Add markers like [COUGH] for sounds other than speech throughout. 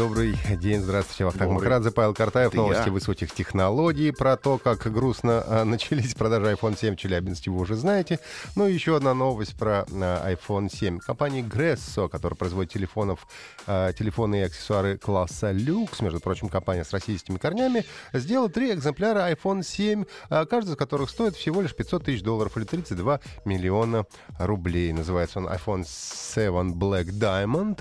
Добрый день, здравствуйте. Вахтанг Добрый. Махарадзе, Павел Картаев. Это Новости я. высоких технологий. Про то, как грустно а, [LAUGHS] начались продажи iPhone 7 в Челябинске, вы уже знаете. Ну и еще одна новость про а, iPhone 7. Компания Gresso, которая производит телефонов, а, телефоны и аксессуары класса люкс, между прочим, компания с российскими корнями, сделала три экземпляра iPhone 7, а, каждый из которых стоит всего лишь 500 тысяч долларов или 32 миллиона рублей. Называется он iPhone 7 Black Diamond.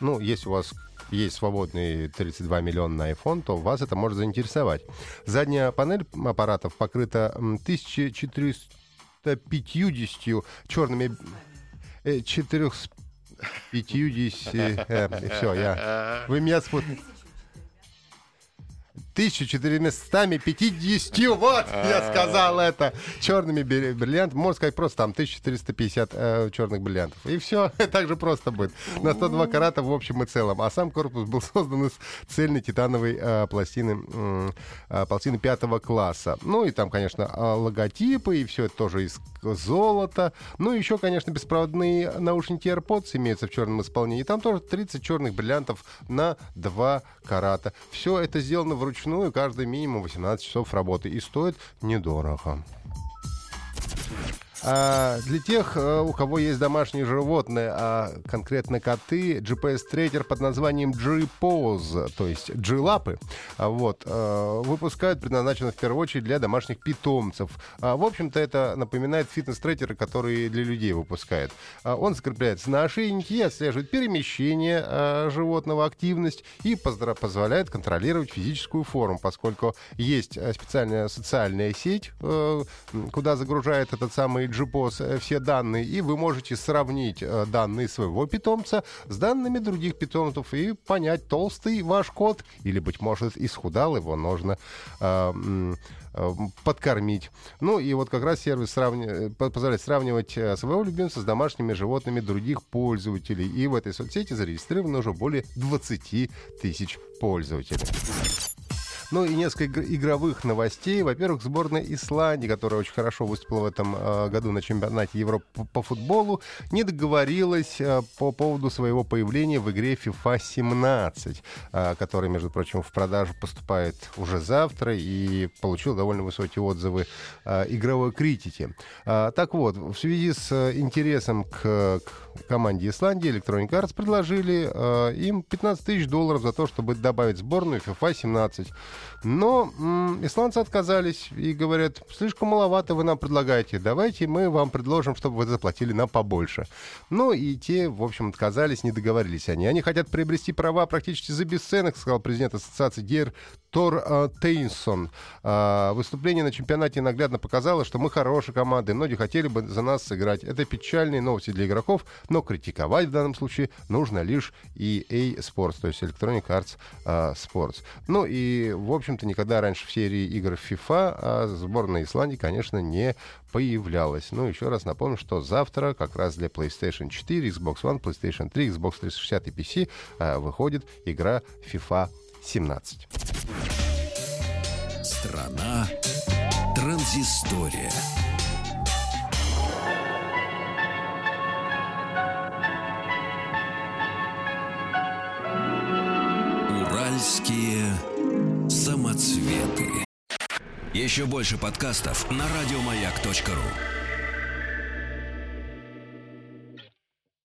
Ну, если у вас есть свободные 32 миллиона на iPhone, то вас это может заинтересовать. Задняя панель аппаратов покрыта м, 1450 черными... Э, 450... все, я... Вы меня спут... 1450, вот, я сказал это, черными бри- бриллиантами, можно сказать просто там 1450 э, черных бриллиантов. И все, [LAUGHS] так же просто будет. На 102 карата в общем и целом. А сам корпус был создан из цельной титановой э, пластины, э, пластины пятого класса. Ну и там, конечно, э, логотипы, и все это тоже из золота. Ну и еще, конечно, беспроводные наушники AirPods имеются в черном исполнении. Там тоже 30 черных бриллиантов на 2 карата. Все это сделано вручную, каждый минимум 18 часов работы. И стоит недорого. А для тех, э, у кого есть домашние животные, а конкретно коты, GPS-трекер под названием G-Pose, то есть G-лапы, а вот, э, выпускают, предназначено в первую очередь для домашних питомцев. А, В общем-то, это напоминает фитнес-трекеры, которые для людей выпускают. А, Он закрепляется на ошейнике отслеживает перемещение животного, активность и позволяет контролировать физическую форму, поскольку есть э, специальная социальная сеть, куда загружает этот самый GPOS э, все данные, и вы можете сравнить э, данные своего питомца с данными других питомцев и понять, толстый ваш кот или, быть может, исхудал, его нужно э, э, подкормить. Ну и вот как раз сервис сравни- э, по- позволяет сравнивать своего любимца с домашними животными других пользователей. И в этой соцсети зарегистрировано уже более 20 тысяч пользователей. Ну и несколько игр- игровых новостей. Во-первых, сборная Исландии, которая очень хорошо выступила в этом э, году на чемпионате Европы по, футболу, не договорилась э, по поводу своего появления в игре FIFA 17, э, которая, между прочим, в продажу поступает уже завтра и получил довольно высокие отзывы игровой критики. А, так вот, в связи с интересом к, команде Исландии Electronic Arts предложили им 15 тысяч долларов за то, чтобы добавить сборную FIFA 17. Но м, исландцы отказались и говорят, слишком маловато вы нам предлагаете, давайте мы вам предложим, чтобы вы заплатили нам побольше. Ну и те, в общем, отказались, не договорились они. Они хотят приобрести права практически за бесценок, сказал президент ассоциации Гейр Тор э, Тейнсон. А, Выступление на чемпионате наглядно показало, что мы хорошая команда, и многие хотели бы за нас сыграть. Это печальные новости для игроков, но критиковать в данном случае нужно лишь EA Sports, то есть Electronic Arts а, Sports. Ну и, в общем-то, никогда раньше в серии игр FIFA а сборная Исландии, конечно, не появлялась. Ну, еще раз напомню, что завтра как раз для PlayStation 4, Xbox One, PlayStation 3, Xbox 360 и PC а, выходит игра FIFA 17. Страна транзистория. Уральские самоцветы. Еще больше подкастов на радиомаяк.ру.